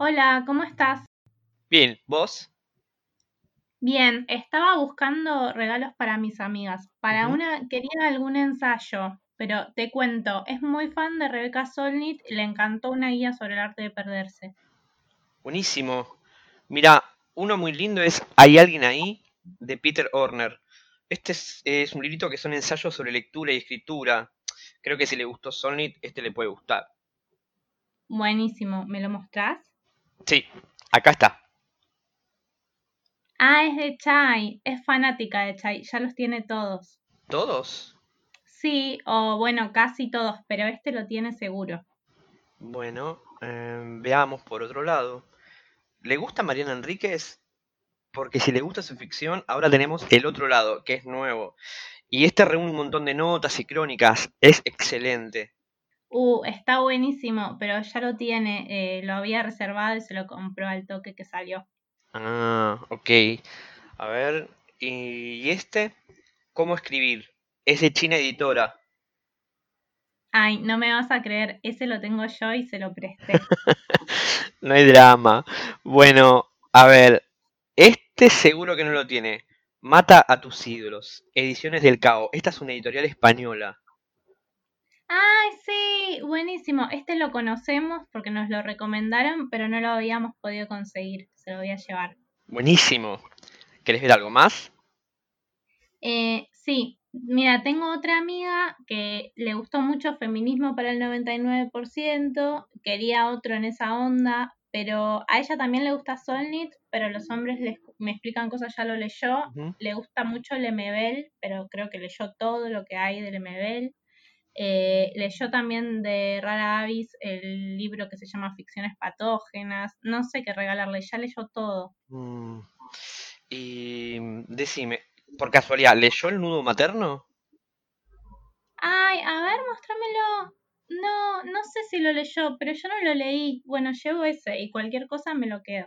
Hola, ¿cómo estás? Bien, ¿vos? Bien, estaba buscando regalos para mis amigas. Para una quería algún ensayo, pero te cuento, es muy fan de Rebecca Solnit y le encantó una guía sobre el arte de perderse. Buenísimo. Mira, uno muy lindo es Hay alguien ahí, de Peter Horner. Este es, es un librito que son ensayos sobre lectura y escritura. Creo que si le gustó Solnit, este le puede gustar. Buenísimo, ¿me lo mostrás? Sí, acá está. Ah, es de Chai, es fanática de Chai, ya los tiene todos. ¿Todos? Sí, o bueno, casi todos, pero este lo tiene seguro. Bueno, eh, veamos por otro lado. ¿Le gusta Mariana Enríquez? Porque si le gusta su ficción, ahora tenemos el otro lado, que es nuevo. Y este reúne un montón de notas y crónicas. Es excelente. Uh, está buenísimo, pero ya lo tiene, eh, lo había reservado y se lo compró al toque que salió. Ah, ok. A ver, ¿y este? ¿Cómo escribir? Es de China Editora. Ay, no me vas a creer, ese lo tengo yo y se lo presté. No hay drama. Bueno, a ver, este seguro que no lo tiene. Mata a tus ídolos. Ediciones del Cao. Esta es una editorial española. Ay, sí, buenísimo. Este lo conocemos porque nos lo recomendaron, pero no lo habíamos podido conseguir. Se lo voy a llevar. Buenísimo. ¿Querés ver algo más? Eh, sí, mira, tengo otra amiga que le gustó mucho feminismo para el 99%, quería otro en esa onda, pero a ella también le gusta Solnit, pero los hombres les- me explican cosas, ya lo leyó. Le gusta mucho Lemebel, pero creo que leyó todo lo que hay de Lemebel. Eh, leyó también de Rara Avis el libro que se llama Ficciones Patógenas. No sé qué regalarle, ya leyó todo. Mm, Y decime, por casualidad, ¿leyó el nudo materno? Ay, a ver, mostrámelo. No, no sé si lo leyó, pero yo no lo leí. Bueno, llevo ese y cualquier cosa me lo quedo.